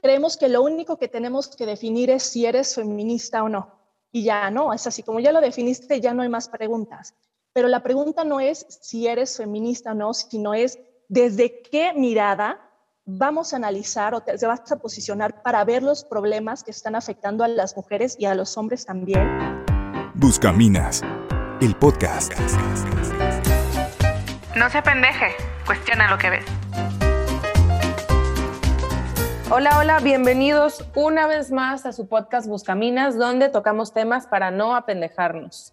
creemos que lo único que tenemos que definir es si eres feminista o no. Y ya no, es así, como ya lo definiste, ya no hay más preguntas. Pero la pregunta no es si eres feminista o no, sino es desde qué mirada vamos a analizar o te, vas a posicionar para ver los problemas que están afectando a las mujeres y a los hombres también. Buscaminas, el podcast. No se pendeje, cuestiona lo que ves. Hola, hola, bienvenidos una vez más a su podcast Buscaminas, donde tocamos temas para no apendejarnos.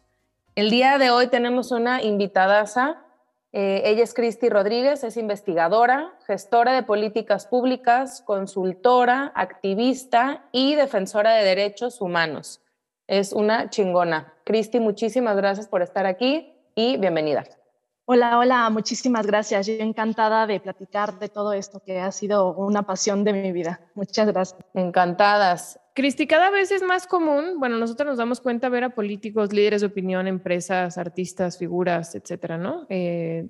El día de hoy tenemos una invitadaza. Eh, ella es Cristi Rodríguez, es investigadora, gestora de políticas públicas, consultora, activista y defensora de derechos humanos. Es una chingona. Cristi, muchísimas gracias por estar aquí y bienvenida. Hola, hola, muchísimas gracias. Yo encantada de platicar de todo esto que ha sido una pasión de mi vida. Muchas gracias. Encantadas. Cristi, cada vez es más común, bueno, nosotros nos damos cuenta ver a políticos, líderes de opinión, empresas, artistas, figuras, etcétera, ¿no? Eh,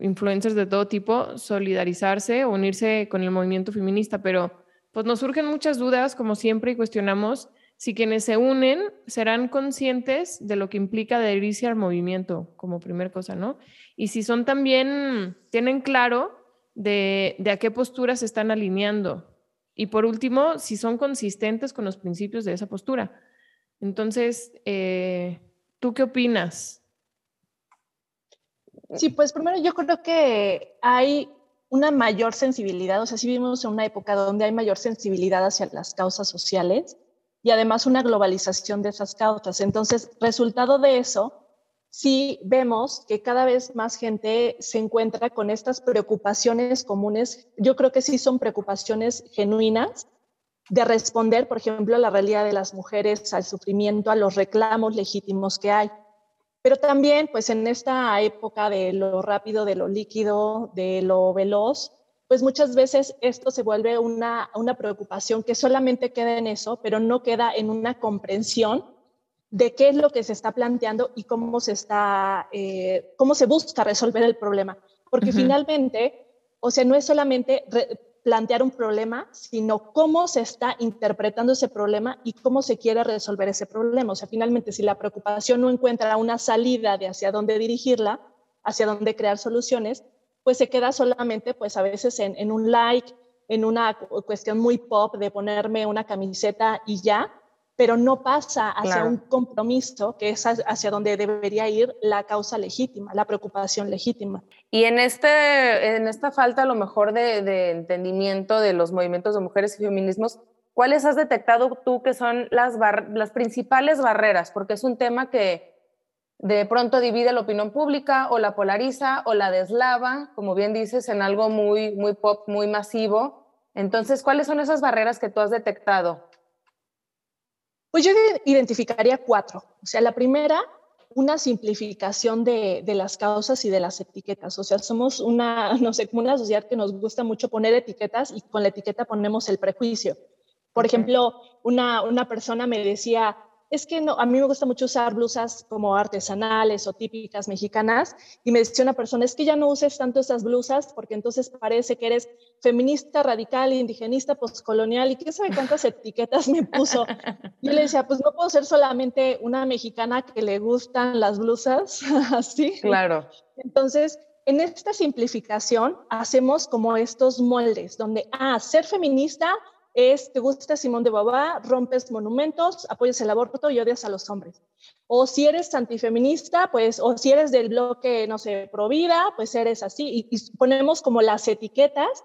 influencers de todo tipo, solidarizarse o unirse con el movimiento feminista, pero pues nos surgen muchas dudas, como siempre, y cuestionamos si quienes se unen serán conscientes de lo que implica adherirse al movimiento, como primer cosa, ¿no? Y si son también, tienen claro de, a qué posturas se están alineando. Y por último, si son consistentes con los principios de esa postura. Entonces, eh, ¿tú qué opinas? Sí, pues primero yo creo que hay una mayor sensibilidad, o sea, si vivimos en una época donde hay mayor sensibilidad hacia las causas sociales, y además una globalización de esas causas. Entonces, resultado de eso, sí vemos que cada vez más gente se encuentra con estas preocupaciones comunes. Yo creo que sí son preocupaciones genuinas de responder, por ejemplo, a la realidad de las mujeres, al sufrimiento, a los reclamos legítimos que hay. Pero también, pues en esta época de lo rápido, de lo líquido, de lo veloz, pues muchas veces esto se vuelve una, una preocupación que solamente queda en eso, pero no queda en una comprensión de qué es lo que se está planteando y cómo se está, eh, cómo se busca resolver el problema. Porque finalmente, o sea, no es solamente plantear un problema, sino cómo se está interpretando ese problema y cómo se quiere resolver ese problema. O sea, finalmente, si la preocupación no encuentra una salida de hacia dónde dirigirla, hacia dónde crear soluciones, pues se queda solamente, pues a veces en, un like, en una cuestión muy pop de ponerme una camiseta y ya, pero no pasa hacia un compromiso que es hacia donde debería ir la causa legítima, la preocupación legítima. Y en, este, en esta falta a lo mejor de, de entendimiento de los movimientos de mujeres y feminismos, ¿cuáles has detectado tú que son las, las principales barreras? Porque es un tema que de pronto divide la opinión pública o la polariza o la deslava, como bien dices, en algo muy, muy pop, muy masivo. Entonces, ¿cuáles son esas barreras que tú has detectado? Pues yo identificaría cuatro. O sea, la primera, una simplificación de, de, las causas y de las etiquetas. O sea, somos una, no sé, como una sociedad que nos gusta mucho poner etiquetas y con la etiqueta ponemos el prejuicio. Por ejemplo, una, una persona me decía, es que no, a mí me gusta mucho usar blusas como artesanales o típicas mexicanas y me decía una persona, es que ya no uses tanto esas blusas porque entonces parece que eres feminista, radical, indigenista, postcolonial y qué sabe cuántas etiquetas me puso. Y le decía, pues no puedo ser solamente una mexicana que le gustan las blusas, así. Claro. Entonces, en esta simplificación hacemos como estos moldes donde, ah, ser feminista es, te gusta Simón de Babá, rompes monumentos, apoyas el aborto y odias a los hombres. O si eres antifeminista, pues, o si eres del bloque, no sé, pro vida, pues eres así. Y, ponemos como las etiquetas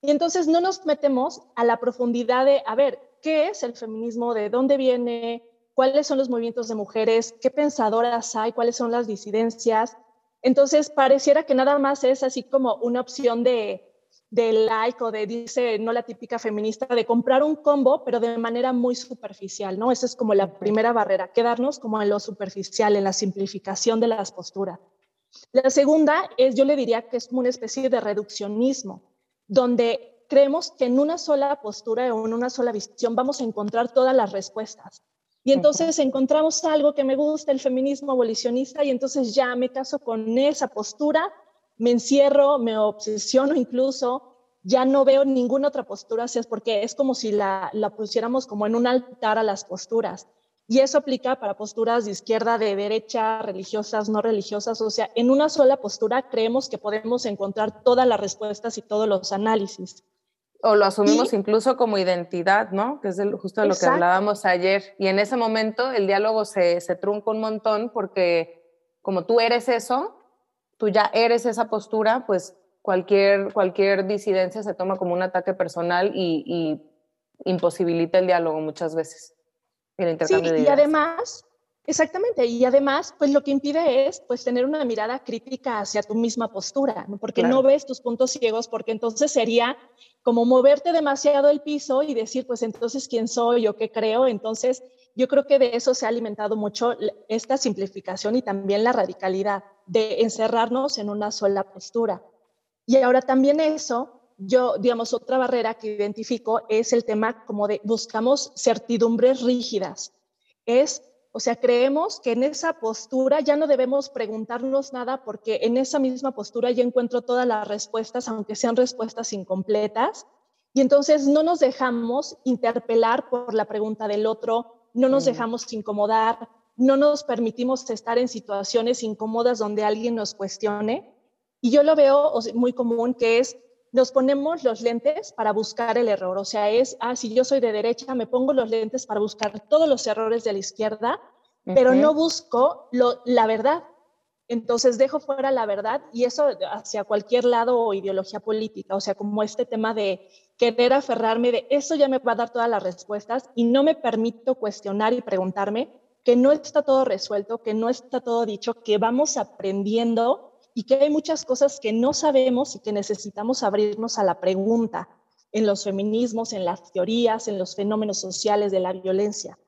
y entonces no nos metemos a la profundidad de, a ver, ¿qué es el feminismo? ¿De dónde viene? ¿Cuáles son los movimientos de mujeres? ¿Qué pensadoras hay? ¿Cuáles son las disidencias? Entonces, pareciera que nada más es así como una opción de, de like o de, dice, no la típica feminista, de comprar un combo, pero de manera muy superficial, ¿no? Esa es como la primera barrera, quedarnos como en lo superficial, en la simplificación de las posturas. La segunda es, yo le diría que es una especie de reduccionismo, donde creemos que en una sola postura o en una sola visión vamos a encontrar todas las respuestas. Y entonces encontramos algo que me gusta, el feminismo abolicionista, y entonces ya me caso con esa postura me encierro, me obsesiono incluso ya no veo ninguna otra postura, es porque es como si la, la pusiéramos como en un altar a las posturas. Y eso aplica para posturas de izquierda, de derecha, religiosas, no religiosas. O sea, en una sola postura creemos que podemos encontrar todas las respuestas y todos los análisis. O lo asumimos incluso como identidad, ¿no? Que es justo de lo que hablábamos ayer. Y en ese momento el diálogo se, se trunca un montón porque como tú eres eso, tú ya eres esa postura, pues cualquier, cualquier disidencia se toma como un ataque personal y, y imposibilita el diálogo muchas veces. sí, y además, exactamente, y además, pues lo que impide es pues tener una mirada crítica hacia tu misma postura, ¿no? porque no ves tus puntos ciegos, porque entonces sería como moverte demasiado el piso y decir, pues entonces, ¿quién soy o qué creo? Entonces, yo creo que de eso se ha alimentado mucho esta simplificación y también la radicalidad de encerrarnos en una sola postura. Y ahora también eso, yo, digamos, otra barrera que identifico es el tema como de buscamos certidumbres rígidas. Es, o sea, creemos que en esa postura ya no debemos preguntarnos nada porque en esa misma postura ya encuentro todas las respuestas, aunque sean respuestas incompletas. Y entonces no nos dejamos interpelar por la pregunta del otro, no nos dejamos incomodar, no nos permitimos estar en situaciones incómodas donde alguien nos cuestione. Y yo lo veo muy común que es, nos ponemos los lentes para buscar el error. O sea, es, ah, si yo soy de derecha, me pongo los lentes para buscar todos los errores de la izquierda, pero no busco la verdad. Entonces dejo fuera la verdad y eso hacia cualquier lado o ideología política, o sea, como este tema de querer aferrarme de eso ya me va a dar todas las respuestas y no me permito cuestionar y preguntarme que no está todo resuelto, que no está todo dicho, que vamos aprendiendo y que hay muchas cosas que no sabemos y que necesitamos abrirnos a la pregunta en los feminismos, en las teorías, en los fenómenos sociales de la violencia.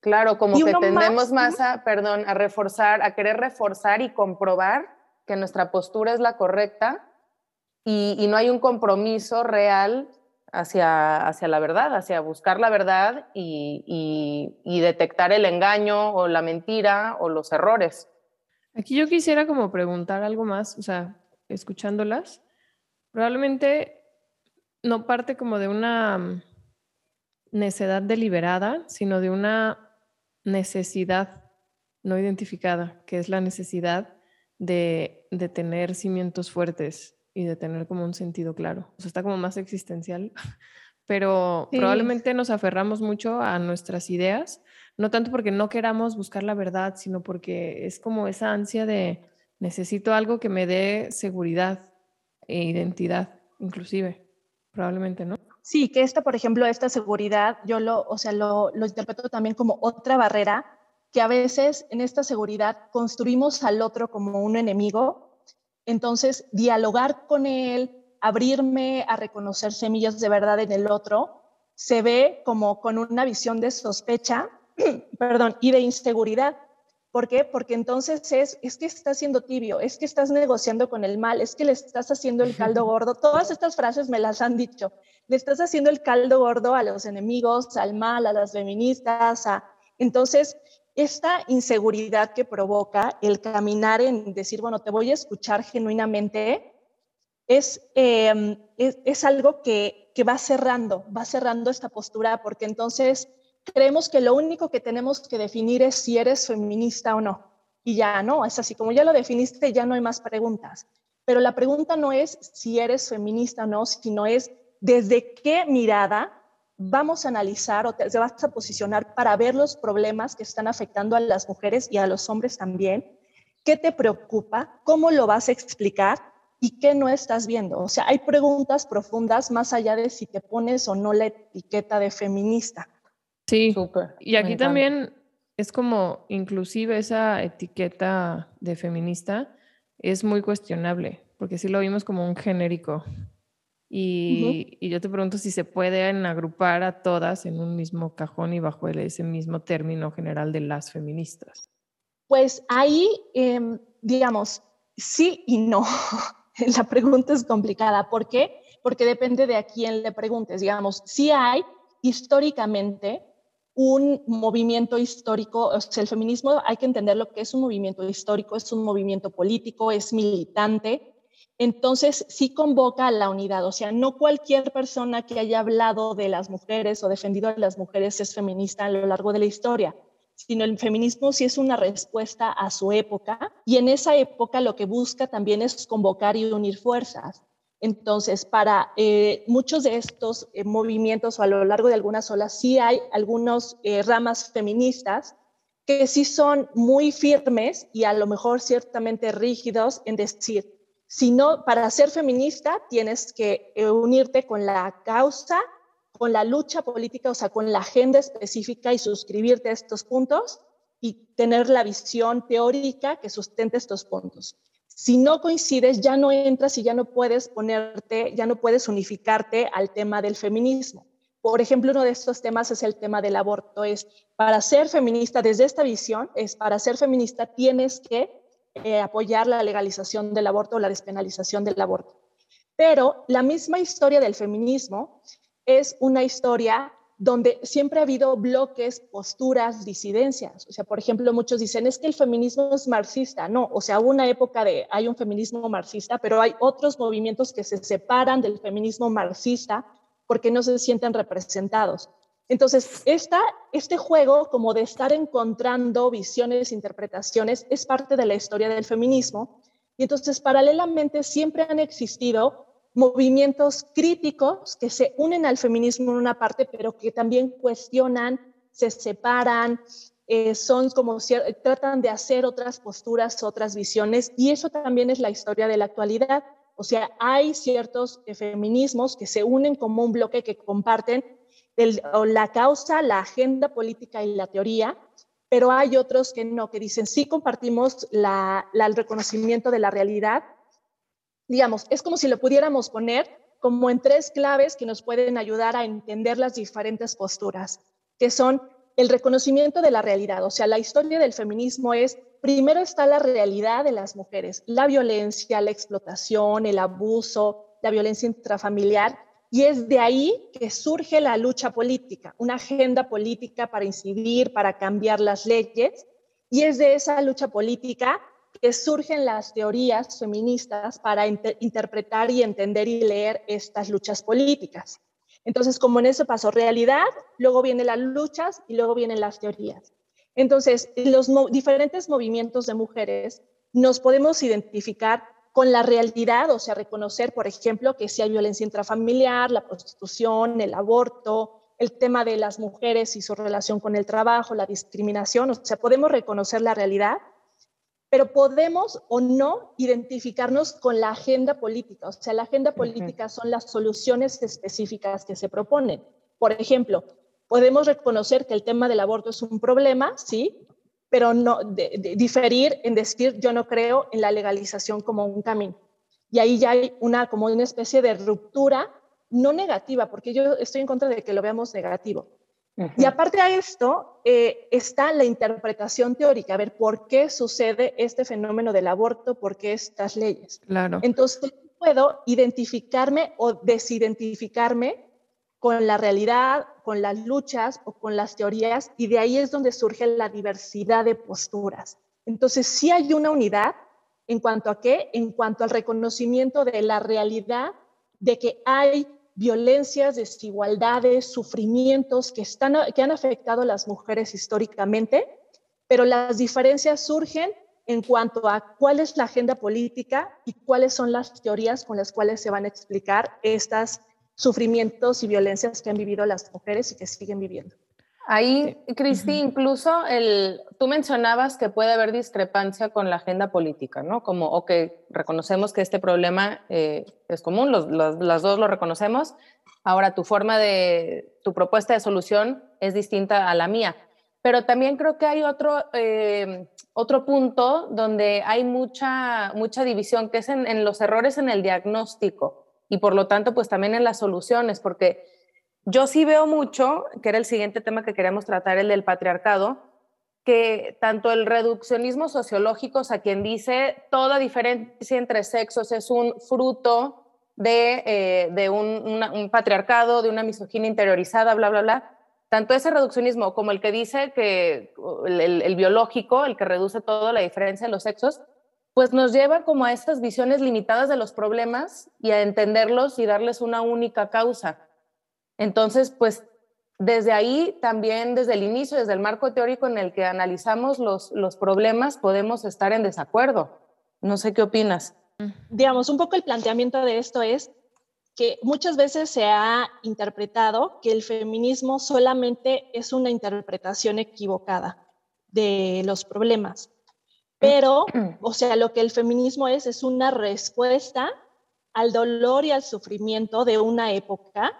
Claro, como que tendemos más, a, perdón, a reforzar, a querer reforzar y comprobar que nuestra postura es la correcta y, no hay un compromiso real hacia, hacia la verdad, hacia buscar la verdad y, y, detectar el engaño o la mentira o los errores. Aquí yo quisiera como preguntar algo más, o sea, escuchándolas, probablemente no parte como de una necedad deliberada, sino de una necesidad no identificada, que es la necesidad de, tener cimientos fuertes y de tener como un sentido claro. O sea, está como más existencial, pero probablemente nos aferramos mucho a nuestras ideas, no tanto porque no queramos buscar la verdad, sino porque es como esa ansia de necesito algo que me dé seguridad e identidad, inclusive, probablemente, ¿no? Sí, que esta, por ejemplo, esta seguridad, yo lo, o sea, lo, lo interpreto también como otra barrera, que a veces en esta seguridad construimos al otro como un enemigo, entonces dialogar con él, abrirme a reconocer semillas de verdad en el otro, se ve como con una visión de sospecha, perdón, y de inseguridad. ¿Por qué? Porque entonces es, es que estás siendo tibio, es que estás negociando con el mal, es que le estás haciendo el caldo gordo. Todas estas frases me las han dicho. Le estás haciendo el caldo gordo a los enemigos, al mal, a las feministas. A... Entonces, esta inseguridad que provoca el caminar en decir, bueno, te voy a escuchar genuinamente, es, em, es, es, algo que, que va cerrando, va cerrando esta postura, porque entonces creemos que lo único que tenemos que definir es si eres feminista o no. Y ya no, es así, como ya lo definiste, ya no hay más preguntas. Pero la pregunta no es si eres feminista o no, sino es desde qué mirada vamos a analizar o te, vas a posicionar para ver los problemas que están afectando a las mujeres y a los hombres también. ¿Qué te preocupa? ¿Cómo lo vas a explicar? ¿Y qué no estás viendo? O sea, hay preguntas profundas más allá de si te pones o no la etiqueta de feminista. Sí, y aquí también es como, inclusive esa etiqueta de feminista es muy cuestionable, porque sí lo vimos como un genérico. Y, yo te pregunto si se pueden agrupar a todas en un mismo cajón y bajo ese mismo término general de las feministas. Pues ahí, em, digamos, sí y no. La pregunta es complicada. ¿Por qué? Porque depende de a quién le preguntes. Digamos, sí hay históricamente un movimiento histórico, o sea, el feminismo hay que entender lo que es un movimiento histórico, es un movimiento político, es militante, entonces sí convoca a la unidad. O sea, no cualquier persona que haya hablado de las mujeres o defendido a las mujeres es feminista a lo largo de la historia, sino el feminismo sí es una respuesta a su época y en esa época lo que busca también es convocar y unir fuerzas. Entonces, para eh, muchos de estos eh, movimientos o a lo largo de algunas olas, sí hay algunas eh, ramas feministas que sí son muy firmes y a lo mejor ciertamente rígidos en decir, si no, para ser feminista tienes que unirte con la causa, con la lucha política, o sea, con la agenda específica y suscribirte a estos puntos y tener la visión teórica que sustente estos puntos. Si no coincides, ya no entras y ya no puedes ponerte, ya no puedes unificarte al tema del feminismo. Por ejemplo, uno de estos temas es el tema del aborto. Es para ser feminista, desde esta visión, es para ser feminista tienes que eh, apoyar la legalización del aborto o la despenalización del aborto. Pero la misma historia del feminismo es una historia donde siempre ha habido bloques, posturas, disidencias. O sea, por ejemplo, muchos dicen, es que el feminismo es marxista. No, o sea, hubo una época de, hay un feminismo marxista, pero hay otros movimientos que se separan del feminismo marxista porque no se sienten representados. Entonces, esta, este juego como de estar encontrando visiones, interpretaciones, es parte de la historia del feminismo. Y entonces, paralelamente, siempre han existido movimientos críticos que se unen al feminismo en una parte, pero que también cuestionan, se separan, eh, son como tratan de hacer otras posturas, otras visiones, y eso también es la historia de la actualidad. O sea, hay ciertos feminismos que se unen como un bloque que comparten la causa, la agenda política y la teoría, pero hay otros que no, que dicen sí compartimos el reconocimiento de la realidad, digamos, es como si lo pudiéramos poner como en tres claves que nos pueden ayudar a entender las diferentes posturas, que son el reconocimiento de la realidad. O sea, la historia del feminismo es, primero está la realidad de las mujeres, la violencia, la explotación, el abuso, la violencia intrafamiliar, y es de ahí que surge la lucha política, una agenda política para incidir, para cambiar las leyes, y es de esa lucha política que surgen las teorías feministas para interpretar y entender y leer estas luchas políticas. Entonces, como en ese paso, realidad, luego vienen las luchas y luego vienen las teorías. Entonces, los diferentes movimientos de mujeres nos podemos identificar con la realidad, o sea, reconocer, por ejemplo, que si hay violencia intrafamiliar, la prostitución, el aborto, el tema de las mujeres y su relación con el trabajo, la discriminación, o sea, podemos reconocer la realidad pero podemos o no identificarnos con la agenda política. O sea, la agenda política son las soluciones específicas que se proponen. Por ejemplo, podemos reconocer que el tema del aborto es un problema, sí, pero no diferir en decir yo no creo en la legalización como un camino. Y ahí ya hay una como una especie de ruptura no negativa, porque yo estoy en contra de que lo veamos negativo, y aparte de esto, eh, está la interpretación teórica, a ver por qué sucede este fenómeno del aborto, por qué estas leyes. Claro. Entonces, puedo identificarme o desidentificarme con la realidad, con las luchas o con las teorías, y de ahí es donde surge la diversidad de posturas. Entonces, sí hay una unidad en cuanto a qué, en cuanto al reconocimiento de la realidad de que hay violencias, desigualdades, sufrimientos que, están, que han afectado a las mujeres históricamente, pero las diferencias surgen en cuanto a cuál es la agenda política y cuáles son las teorías con las cuales se van a explicar estos sufrimientos y violencias que han vivido las mujeres y que siguen viviendo. Ahí, Cristi, incluso el, tú mencionabas que puede haber discrepancia con la agenda política, ¿no? Como, ok, reconocemos que este problema eh, es común, los, las dos lo reconocemos, ahora tu forma de, tu propuesta de solución es distinta a la mía. Pero también creo que hay otro, eh, otro punto donde hay mucha, mucha división, que es en, en los errores en el diagnóstico y por lo tanto, pues también en las soluciones, porque yo sí veo mucho, que era el siguiente tema que queríamos tratar, el del patriarcado, que tanto el reduccionismo sociológico, o sea, quien dice toda diferencia entre sexos es un fruto de, eh, un, patriarcado, de una misoginia interiorizada, bla, bla, bla, tanto ese reduccionismo como el que dice que el, biológico, el que reduce todo la diferencia en los sexos, pues nos lleva como a estas visiones limitadas de los problemas y a entenderlos y darles una única causa. Entonces, pues desde ahí también, desde el inicio, desde el marco teórico en el que analizamos los, los problemas, podemos estar en desacuerdo. No sé qué opinas. Digamos, un poco el planteamiento de esto es que muchas veces se ha interpretado que el feminismo solamente es una interpretación equivocada de los problemas. Pero, o sea, lo que el feminismo es es una respuesta al dolor y al sufrimiento de una época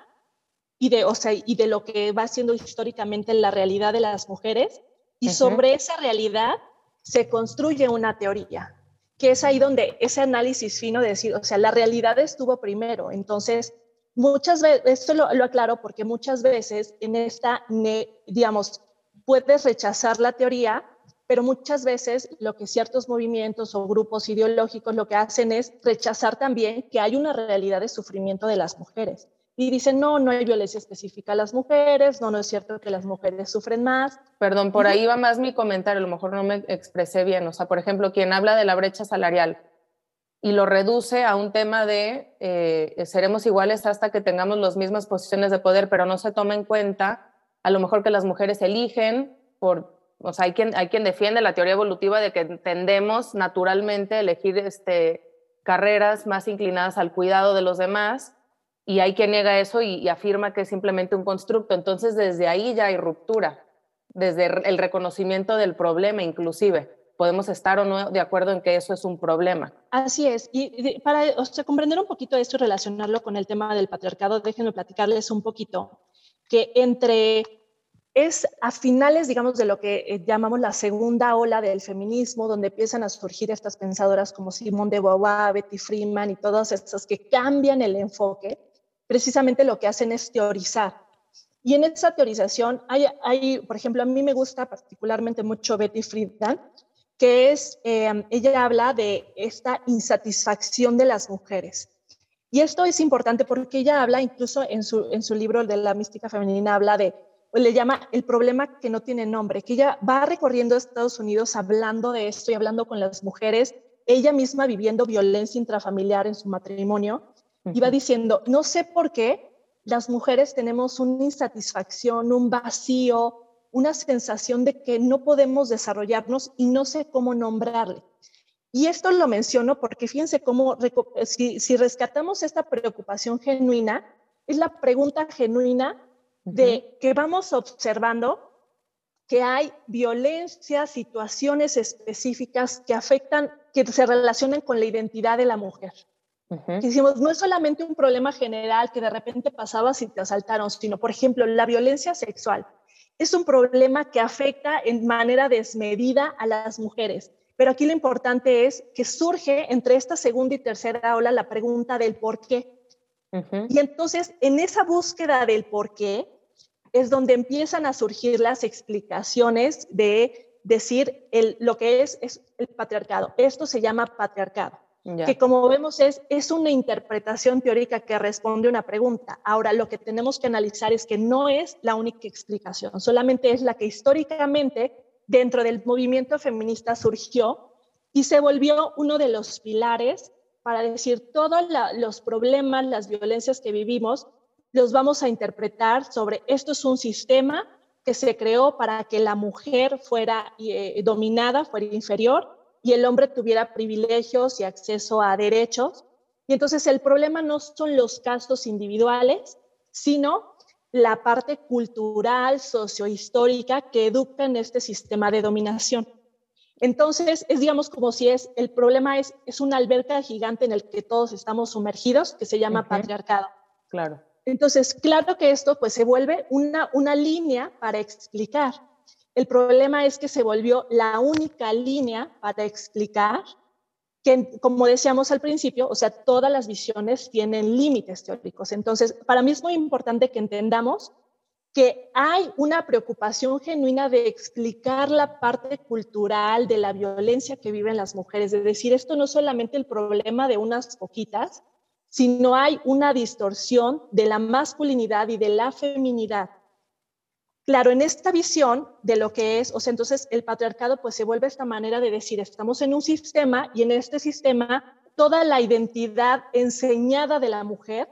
y de, o sea, y de lo que va siendo históricamente la realidad de las mujeres. Y sobre esa realidad se construye una teoría que es ahí donde ese análisis fino de decir, o sea, la realidad estuvo primero. Entonces, muchas veces, esto lo, aclaro porque muchas veces en esta, digamos, puedes rechazar la teoría, pero muchas veces lo que ciertos movimientos o grupos ideológicos lo que hacen es rechazar también que hay una realidad de sufrimiento de las mujeres y dicen, no, no hay violencia específica a las mujeres, no, no es cierto que las mujeres sufren más. Perdón, por ahí va más mi comentario, a lo mejor no me expresé bien. O sea, por ejemplo, quien habla de la brecha salarial y lo reduce a un tema de eh, seremos iguales hasta que tengamos las mismas posiciones de poder, pero no se toma en cuenta a lo mejor que las mujeres eligen por, o sea, hay quien, hay quien defiende la teoría evolutiva de que tendemos naturalmente a elegir este, carreras más inclinadas al cuidado de los demás y hay quien niega eso y, afirma que es simplemente un constructo. Entonces, desde ahí ya hay ruptura, desde el reconocimiento del problema inclusive. Podemos estar o no de acuerdo en que eso es un problema. Así es. Y para comprender un poquito esto y relacionarlo con el tema del patriarcado, déjenme platicarles un poquito que entre es a finales, digamos, de lo que eh, llamamos la segunda ola del feminismo, donde empiezan a surgir estas pensadoras como Simone de Beauvoir, Betty Freeman y todas estas que cambian el enfoque precisamente lo que hacen es teorizar. Y en esa teorización hay, por ejemplo, a mí me gusta particularmente mucho Betty Friedan, que es, eh, ella habla de esta insatisfacción de las mujeres. Y esto es importante porque ella habla, incluso en su, en su libro de la mística femenina, habla de, le llama el problema que no tiene nombre, que ella va recorriendo Estados Unidos hablando de esto y hablando con las mujeres, ella misma viviendo violencia intrafamiliar en su matrimonio, Iba diciendo, no sé por qué las mujeres tenemos una insatisfacción, un vacío, una sensación de que no podemos desarrollarnos y no sé cómo nombrarle. Y esto lo menciono porque fíjense cómo, si, si rescatamos esta preocupación genuina, es la pregunta genuina de que vamos observando que hay violencia, situaciones específicas que afectan, que se relacionan con la identidad de la mujer. Uh no es solamente un problema general que de repente pasaba si te asaltaron, sino, por ejemplo, la violencia sexual. Es un problema que afecta en manera desmedida a las mujeres. Pero aquí lo importante es que surge entre esta segunda y tercera ola la pregunta del por qué. Y entonces, en esa búsqueda del por qué, es donde empiezan a surgir las explicaciones de decir el, lo que es, es el patriarcado. Esto se llama patriarcado que como vemos es, es una interpretación teórica que responde a una pregunta. Ahora, lo que tenemos que analizar es que no es la única explicación, solamente es la que históricamente dentro del movimiento feminista surgió y se volvió uno de los pilares para decir todos los problemas, las violencias que vivimos, los vamos a interpretar sobre esto es un sistema que se creó para que la mujer fuera eh, dominada, fuera inferior, y el hombre tuviera privilegios y acceso a derechos. Y entonces el problema no son los casos individuales, sino la parte cultural, sociohistórica que educa en este sistema de dominación. Entonces, es digamos como si es, el problema es, es una alberca gigante en el que todos estamos sumergidos, que se llama patriarcado. Claro. Entonces, claro que esto pues se vuelve una, una línea para explicar el problema es que se volvió la única línea para explicar que, como decíamos al principio, o sea, todas las visiones tienen límites teóricos. Entonces, para mí es muy importante que entendamos que hay una preocupación genuina de explicar la parte cultural de la violencia que viven las mujeres, de decir, esto no es solamente el problema de unas poquitas, sino hay una distorsión de la masculinidad y de la feminidad claro, en esta visión de lo que es, o sea, entonces el patriarcado pues se vuelve esta manera de decir, estamos en un sistema y en este sistema toda la identidad enseñada de la mujer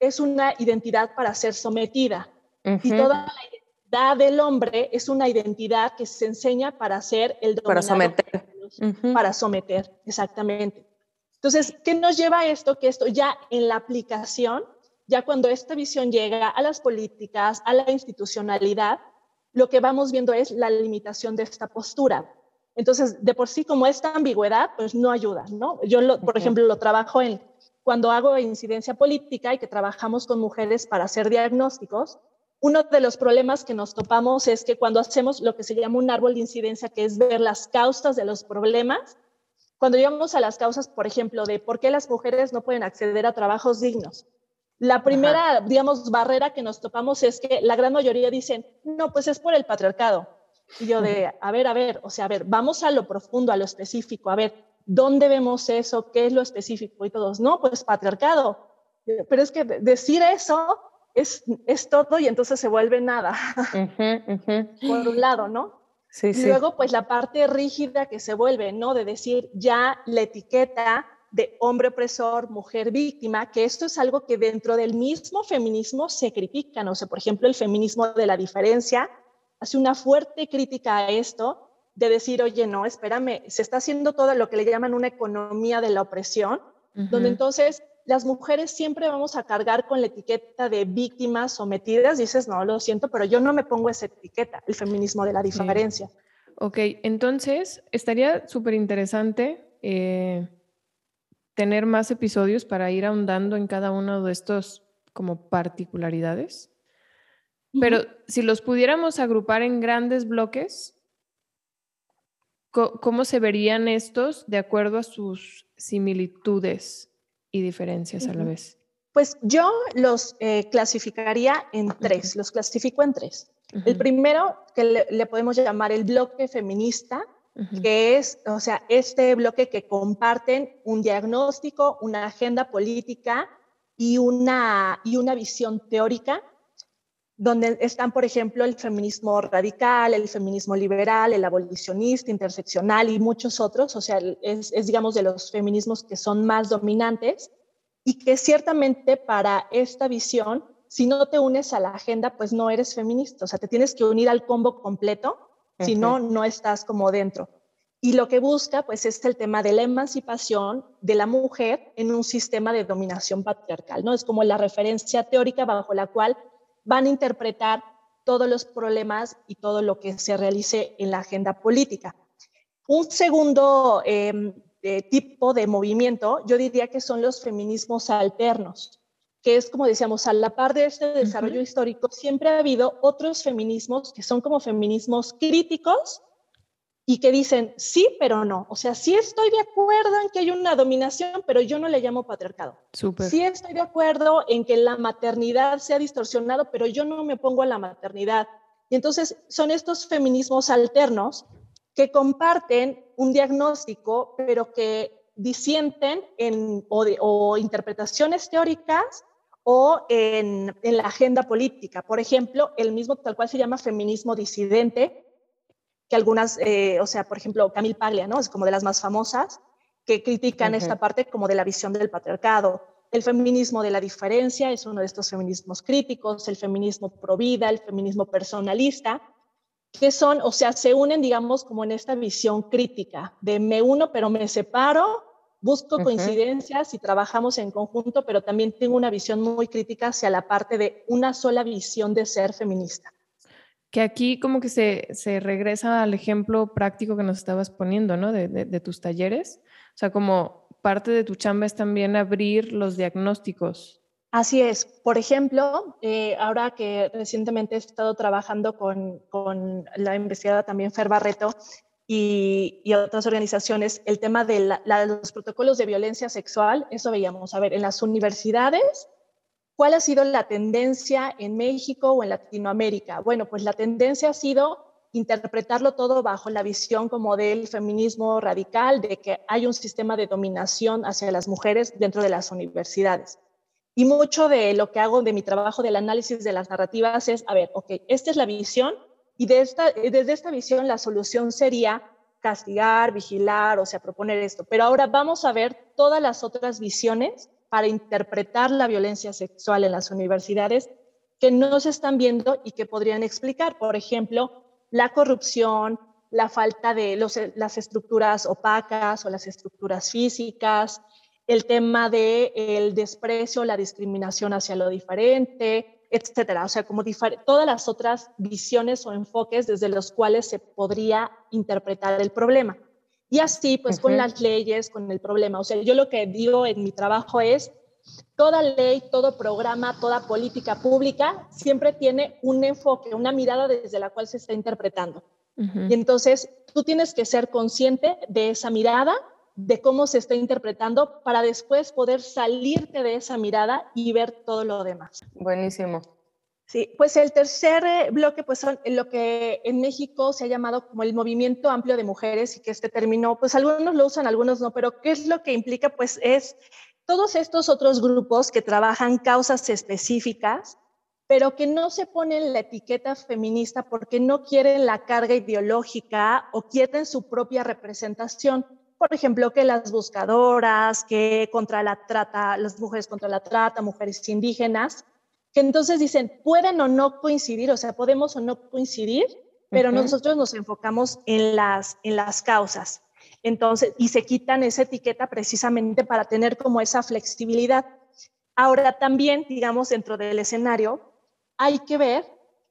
es una identidad para ser sometida y toda la identidad del hombre es una identidad que se enseña para ser el dominador. Para someter. Para someter, exactamente. Entonces, ¿qué nos lleva a esto? Que esto ya en la aplicación ya cuando esta visión llega a las políticas, a la institucionalidad, lo que vamos viendo es la limitación de esta postura. Entonces, de por sí, como esta ambigüedad, pues no ayuda, ¿no? Yo, por ejemplo, lo trabajo en, cuando hago incidencia política y que trabajamos con mujeres para hacer diagnósticos, uno de los problemas que nos topamos es que cuando hacemos lo que se llama un árbol de incidencia, que es ver las causas de los problemas, cuando llegamos a las causas, por ejemplo, de por qué las mujeres no pueden acceder a trabajos dignos, la primera, digamos, barrera que nos topamos es que la gran mayoría dicen, no, pues es por el patriarcado. Y yo de, a ver, a ver, o sea, a ver, vamos a lo profundo, a lo específico, a ver, ¿dónde vemos eso? ¿Qué es lo específico? Y todos, no, pues patriarcado. Pero es que decir eso es, es todo y entonces se vuelve nada. Por un lado, ¿no? Sí, y luego, pues la parte rígida que se vuelve, ¿no? De decir, ya la etiqueta de hombre opresor, mujer víctima, que esto es algo que dentro del mismo feminismo se critica, no sé, por ejemplo, el feminismo de la diferencia hace una fuerte crítica a esto de decir, oye, no, espérame, se está haciendo todo lo que le llaman una economía de la opresión, donde entonces las mujeres siempre vamos a cargar con la etiqueta de víctimas sometidas, dices, no, lo siento, pero yo no me pongo esa etiqueta, el feminismo de la diferencia. Ok, entonces estaría súper interesante eh, tener más episodios para ir ahondando en cada uno de estos como particularidades. Pero si los pudiéramos agrupar en grandes bloques, ¿cómo se verían estos de acuerdo a sus similitudes y diferencias a la vez? Pues yo los eh, clasificaría en tres, los clasifico en tres. El primero, que le, podemos llamar el bloque feminista, que es, o sea, este bloque que comparten un diagnóstico, una agenda política y una, y una visión teórica, donde están, por ejemplo, el feminismo radical, el feminismo liberal, el abolicionista, interseccional y muchos otros, o sea, es, es digamos, de los feminismos que son más dominantes y que ciertamente para esta visión, si no te unes a la agenda, pues no eres feminista, o sea, te tienes que unir al combo completo si no, no estás como dentro. Y lo que busca, pues, es el tema de la emancipación de la mujer en un sistema de dominación patriarcal, ¿no? Es como la referencia teórica bajo la cual van a interpretar todos los problemas y todo lo que se realice en la agenda política. Un segundo em, eh, tipo de movimiento, yo diría que son los feminismos alternos que es como decíamos, a la par de este desarrollo histórico, siempre ha habido otros feminismos que son como feminismos críticos y que dicen sí, pero no. O sea, sí estoy de acuerdo en que hay una dominación, pero yo no le llamo patriarcado. Sí estoy de acuerdo en que la maternidad sea distorsionado, pero yo no me pongo a la maternidad. Y entonces son estos feminismos alternos que comparten un diagnóstico, pero que disienten en, o, o interpretaciones teóricas o en, la agenda política. Por ejemplo, el mismo tal cual se llama feminismo disidente, que algunas, eh, o sea, por ejemplo, Camille Paglia, ¿no? Es como de las más famosas, que critican esta parte como de la visión del patriarcado. El feminismo de la diferencia es uno de estos feminismos críticos, el feminismo pro vida, el feminismo personalista, que son, o sea, se unen, digamos, como en esta visión crítica de me uno pero me separo busco coincidencias y trabajamos en conjunto, pero también tengo una visión muy crítica hacia la parte de una sola visión de ser feminista. Que aquí como que se, se regresa al ejemplo práctico que nos estabas poniendo, ¿no? De, de, tus talleres. O sea, como parte de tu chamba es también abrir los diagnósticos. Así es. Por ejemplo, eh, ahora que recientemente he estado trabajando con, con la investigadora también Fer Barreto y, otras organizaciones, el tema de los protocolos de violencia sexual, eso veíamos, a ver, en las universidades, ¿cuál ha sido la tendencia en México o en Latinoamérica? Bueno, pues la tendencia ha sido interpretarlo todo bajo la visión como del feminismo radical, de que hay un sistema de dominación hacia las mujeres dentro de las universidades. Y mucho de lo que hago de mi trabajo del análisis de las narrativas es, a ver, ok, esta es la visión y esta, desde esta visión la solución sería castigar, vigilar, o sea, proponer esto. Pero ahora vamos a ver todas las otras visiones para interpretar la violencia sexual en las universidades que no se están viendo y que podrían explicar, por ejemplo, la corrupción, la falta de las estructuras opacas o las estructuras físicas, el tema del el desprecio, la discriminación hacia lo diferente, etcétera. O sea, como todas las otras visiones o enfoques desde los cuales se podría interpretar el problema. Y así, pues con las leyes, con el problema. O sea, yo lo que digo en mi trabajo es, toda ley, todo programa, toda política pública siempre tiene un enfoque, una mirada desde la cual se está interpretando. Y entonces tú tienes que ser consciente de esa mirada de cómo se está interpretando para después poder salirte de esa mirada y ver todo lo demás. Buenísimo. Sí, pues el tercer eh, bloque, pues son lo que en México se ha llamado como el movimiento amplio de mujeres y que este término, pues algunos lo usan, algunos no, pero ¿qué es lo que implica? Pues es todos estos otros grupos que trabajan causas específicas, pero que no se ponen la etiqueta feminista porque no quieren la carga ideológica o quieren su propia representación por ejemplo, que las buscadoras, que contra la trata, las mujeres contra la trata, mujeres indígenas, que entonces dicen, pueden o no coincidir, o sea, podemos o no coincidir, pero nosotros nos enfocamos en las, en las causas. Entonces, y se quitan esa etiqueta precisamente para tener como esa flexibilidad. Ahora también, digamos, dentro del escenario, hay que ver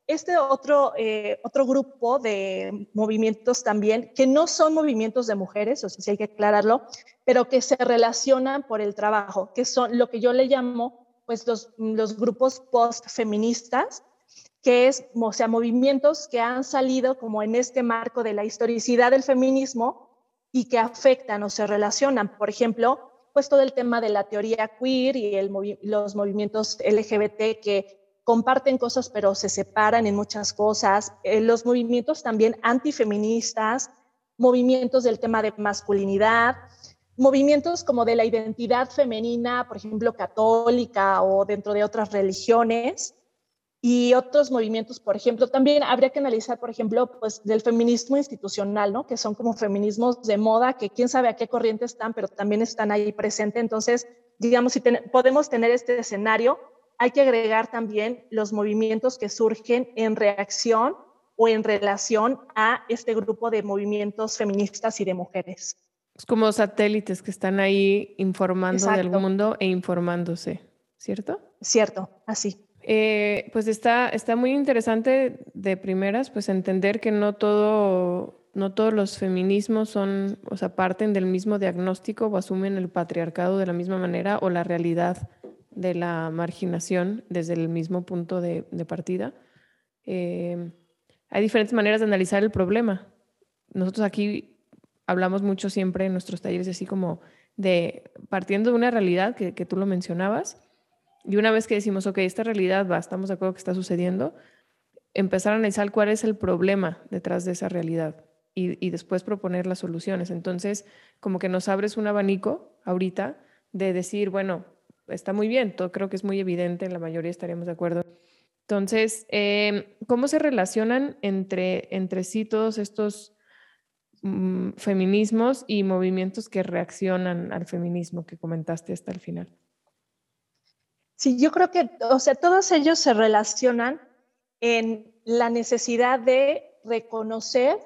este otro, eh, otro grupo de movimientos también, que no son movimientos de mujeres, o sea, sí hay que aclararlo, pero que se relacionan por el trabajo, que son lo que yo le llamo pues los, los grupos post-feministas, que es, o sea, movimientos que han salido como en este marco de la historicidad del feminismo y que afectan o se relacionan. Por ejemplo, pues todo el tema de la teoría queer y los movimientos LGBT que comparten cosas pero se separan en muchas cosas, eh, los movimientos también antifeministas, movimientos del tema de masculinidad, movimientos como de la identidad femenina, por ejemplo, católica o dentro de otras religiones, y otros movimientos, por ejemplo, también habría que analizar, por ejemplo, pues del feminismo institucional, ¿no? Que son como feminismos de moda, que quién sabe a qué corriente están, pero también están ahí presentes. Entonces, digamos, si podemos tener este escenario hay que agregar también los movimientos que surgen en reacción o en relación a este grupo de movimientos feministas y de mujeres. Es como satélites que están ahí informando del mundo e informándose, ¿cierto? Cierto, así. Eh, pues está, está muy interesante de primeras, pues entender que no todo, no todos los feminismos son, o sea, parten del mismo diagnóstico o asumen el patriarcado de la misma manera o la realidad de la marginación desde el mismo punto de, partida. Eh, hay diferentes maneras de analizar el problema. Nosotros aquí hablamos mucho siempre en nuestros talleres así como de partiendo de una realidad que, tú lo mencionabas, y una vez que decimos, ok, esta realidad va, estamos de acuerdo que está sucediendo, empezar a analizar cuál es el problema detrás de esa realidad y, y después proponer las soluciones. Entonces, como que nos abres un abanico ahorita de decir, bueno, está muy bien, todo creo que es muy evidente, la mayoría estaríamos de acuerdo. Entonces, em, ¿cómo se relacionan entre, entre sí todos estos mm, feminismos y movimientos que reaccionan al feminismo que comentaste hasta el final? Sí, yo creo que, o sea, todos ellos se relacionan en la necesidad de reconocer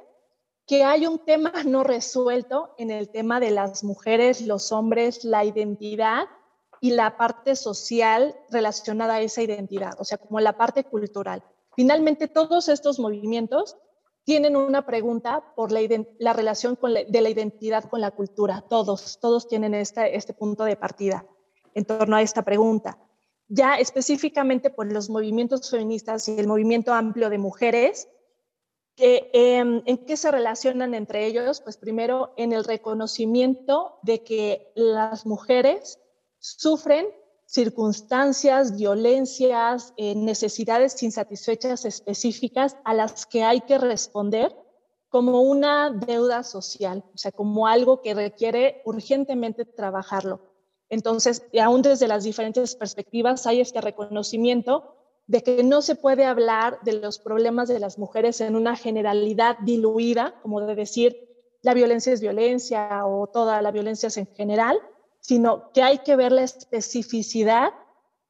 que hay un tema no resuelto en el tema de las mujeres, los hombres, la identidad y la parte social relacionada a esa identidad, o sea, como la parte cultural. Finalmente, todos estos movimientos tienen una pregunta por la, la relación de la identidad con la cultura. Todos, todos tienen este, punto de partida en torno a esta pregunta. Ya específicamente por los movimientos feministas y el movimiento amplio de mujeres, em, ¿en qué se relacionan entre ellos? Pues primero en el reconocimiento de que las mujeres sufren circunstancias, violencias, eh, necesidades insatisfechas específicas a las que hay que responder como una deuda social, o sea, como algo que requiere urgentemente trabajarlo. Entonces, aún desde las diferentes perspectivas hay este reconocimiento de que no se puede hablar de los problemas de las mujeres en una generalidad diluida, como de decir la violencia es violencia o toda la violencia es en general, sino que hay que ver la especificidad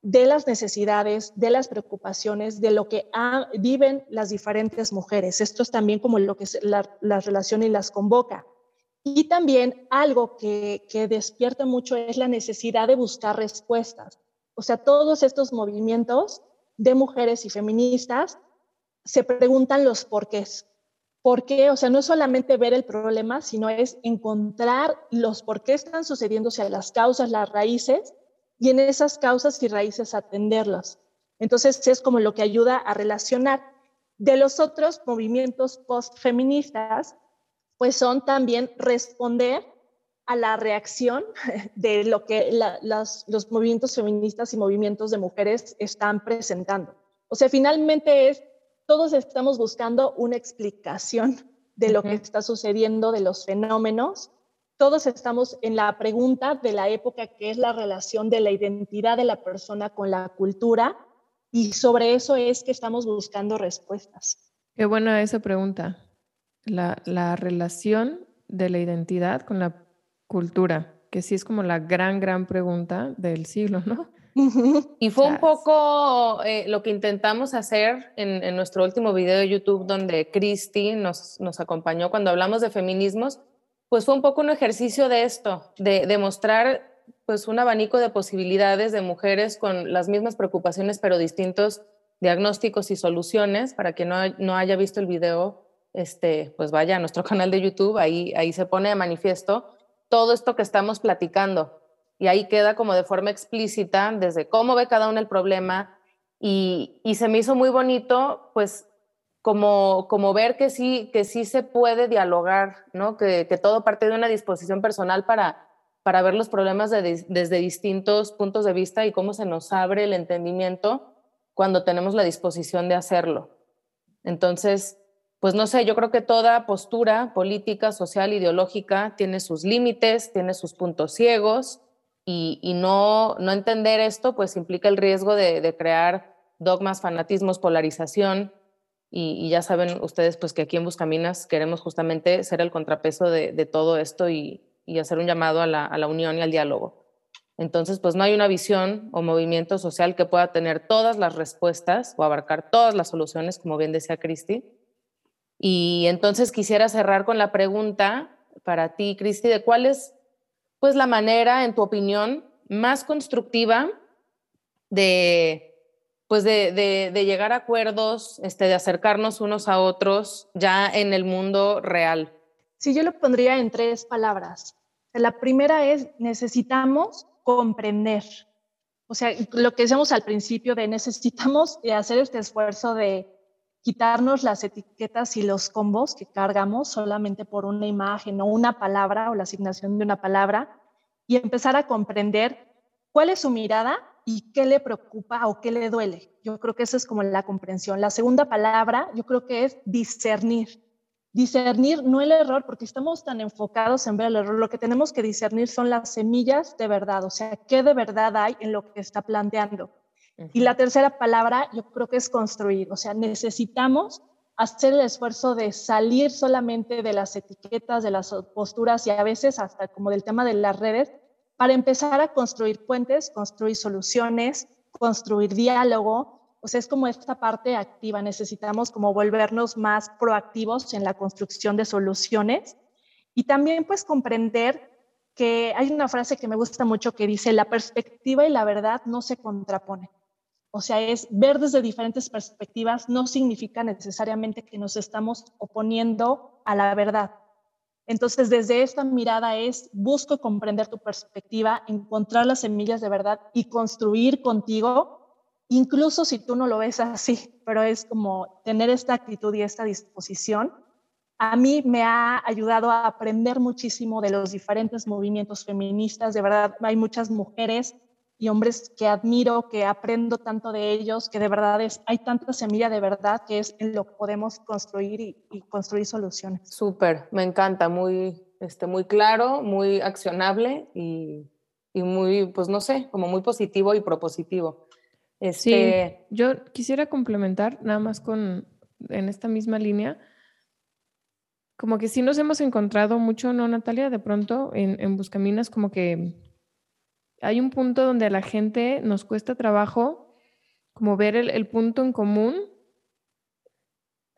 de las necesidades, de las preocupaciones, de lo que viven las diferentes mujeres. Esto es también como lo que la, la relación y las convoca. Y también algo que, que despierta mucho es la necesidad de buscar respuestas. O sea, todos estos movimientos de mujeres y feministas se preguntan los porqués. ¿Por qué? O sea, no es solamente ver el problema, sino es encontrar los por qué están sucediendo, o sea, las causas, las raíces, y en esas causas y raíces atenderlas. Entonces, es como lo que ayuda a relacionar. De los otros movimientos postfeministas, pues son también responder a la reacción de lo que los movimientos feministas y movimientos de mujeres están presentando. O sea, finalmente es, todos estamos buscando una explicación de lo que está sucediendo, de los fenómenos. Todos estamos en la pregunta de la época que es la relación de la identidad de la persona con la cultura y sobre eso es que estamos buscando respuestas. Qué buena esa pregunta. La, la relación de la identidad con la cultura, que sí es como la gran, gran pregunta del siglo, ¿no? Y fue un poco eh, lo que intentamos hacer en, nuestro último video de YouTube, donde Cristi nos, nos acompañó cuando hablamos de feminismos, pues fue un poco un ejercicio de esto, de, de mostrar pues un abanico de posibilidades de mujeres con las mismas preocupaciones, pero distintos diagnósticos y soluciones. Para quien no, no haya visto el video, este, pues vaya a nuestro canal de YouTube, ahí, ahí se pone de manifiesto todo esto que estamos platicando. Y ahí queda como de forma explícita desde cómo ve cada uno el problema y, se me hizo muy bonito, pues como, como ver que sí, que sí se puede dialogar, ¿no? Que, todo parte de una disposición personal para, para ver los problemas desde distintos puntos de vista y cómo se nos abre el entendimiento cuando tenemos la disposición de hacerlo. Entonces, pues no sé, yo creo que toda postura política, social, ideológica tiene sus límites, tiene sus puntos ciegos y, no, entender esto pues implica el riesgo de, crear dogmas, fanatismos, polarización y, ya saben ustedes pues que aquí en Buscaminas queremos justamente ser el contrapeso de, todo esto y, hacer un llamado a la, unión y al diálogo. Entonces, pues no hay una visión o movimiento social que pueda tener todas las respuestas o abarcar todas las soluciones, como bien decía Cristi, y entonces quisiera cerrar con la pregunta para ti, Cristi, de cuál es pues la manera, en tu opinión, más constructiva de pues de, llegar a acuerdos, este, de acercarnos unos a otros ya en el mundo real. Sí, yo lo pondría en tres palabras. La primera es necesitamos comprender. O sea, lo que decíamos al principio de necesitamos hacer este esfuerzo de quitarnos las etiquetas y los combos que cargamos solamente por una imagen o una palabra o la asignación de una palabra y empezar a comprender cuál es su mirada y qué le preocupa o qué le duele. Yo creo que esa es como la comprensión. La segunda palabra, yo creo que es discernir. Discernir no el error, porque estamos tan enfocados en ver el error. Lo que tenemos que discernir son las semillas de verdad, o sea, qué de verdad hay en lo que está planteando. Y la tercera palabra yo creo que es construir, o sea, necesitamos hacer el esfuerzo de salir solamente de las etiquetas, de las posturas y a veces hasta como del tema de las redes, para empezar a construir puentes, construir soluciones, construir diálogo. O sea, es como esta parte activa. Necesitamos como volvernos más proactivos en la construcción de soluciones y también pues comprender que hay una frase que me gusta mucho que dice, la perspectiva y la verdad no se contraponen. O sea, es ver desde diferentes perspectivas no significa necesariamente que nos estamos oponiendo a la verdad. Entonces, desde esta mirada es, busco comprender tu perspectiva, encontrar las semillas de verdad y construir contigo, incluso si tú no lo ves así, pero es como tener esta actitud y esta disposición. A mí me ha ayudado a aprender muchísimo de los diferentes movimientos feministas. De verdad, hay muchas mujeres y hombres que admiro, que aprendo tanto de ellos, que de verdad es, hay tanta semilla de verdad que es en lo que podemos construir y, construir soluciones. Súper, me encanta, muy, este, muy claro, muy accionable y, y muy, pues no sé, como muy positivo y propositivo. Este... Sí, yo quisiera complementar nada más con, en esta misma línea, como que sí nos hemos encontrado mucho, ¿no, Natalia? De pronto en, en Buscaminas, como que hay un punto donde a la gente nos cuesta trabajo como ver el, punto en común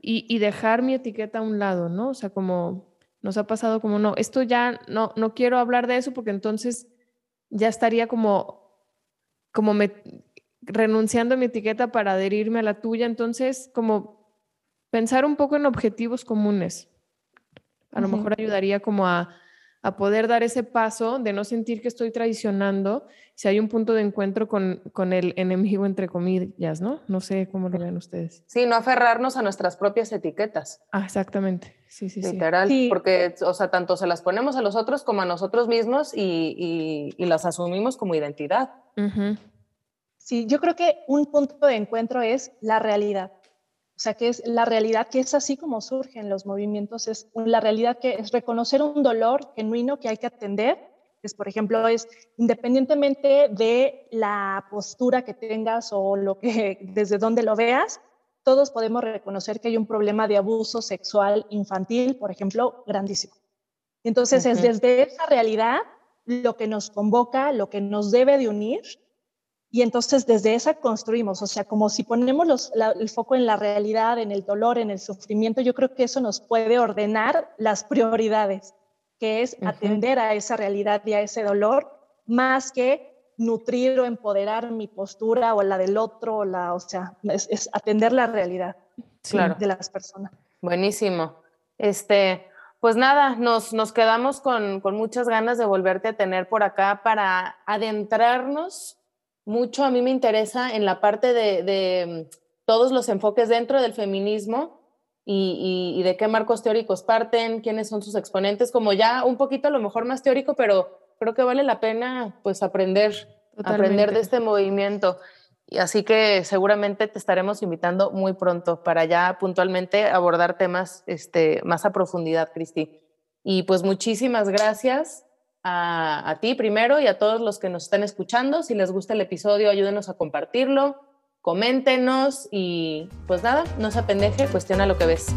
y, y, dejar mi etiqueta a un lado, ¿no? O sea, como nos ha pasado como, no, esto ya no, no quiero hablar de eso porque entonces ya estaría como, como me, renunciando a mi etiqueta para adherirme a la tuya. Entonces, como pensar un poco en objetivos comunes. A lo mejor ayudaría como a, a, poder dar ese paso de no sentir que estoy traicionando si hay un punto de encuentro con, con, el enemigo, entre comillas, ¿no? No sé cómo lo ven ustedes. Sí, no aferrarnos a nuestras propias etiquetas. Ah, exactamente. Sí, sí, Literal, porque, o sea, tanto se las ponemos a los otros como a nosotros mismos y, y, las asumimos como identidad. Sí, yo creo que un punto de encuentro es la realidad. O sea, que es la realidad que es así como surgen los movimientos, es la realidad que es reconocer un dolor genuino que hay que atender. Es, por ejemplo, es independientemente de la postura que tengas o lo que desde donde lo veas, todos podemos reconocer que hay un problema de abuso sexual infantil, por ejemplo, grandísimo. Entonces, es desde esa realidad lo que nos convoca, lo que nos debe de unir y entonces desde esa construimos, o sea, como si ponemos el foco en la realidad, en el dolor, en el sufrimiento, yo creo que eso nos puede ordenar las prioridades, que es atender a esa realidad y a ese dolor, más que nutrir o empoderar mi postura o la del otro, o, la, o sea, es, atender la realidad de las personas. Buenísimo. Este, pues nada, nos, nos quedamos con, con muchas ganas de volverte a tener por acá para adentrarnos mucho a mí me interesa en la parte de, todos los enfoques dentro del feminismo y, de qué marcos teóricos parten, quiénes son sus exponentes, como ya un poquito a lo mejor más teórico, pero creo que vale la pena pues aprender, aprender de este movimiento. Y así que seguramente te estaremos invitando muy pronto para ya puntualmente abordar temas este, más a profundidad, Cristi. Y pues muchísimas gracias a, ti primero y a todos los que nos están escuchando. Si les gusta el episodio, ayúdenos a compartirlo, coméntenos y pues nada, no se apendeje, cuestiona lo que ves.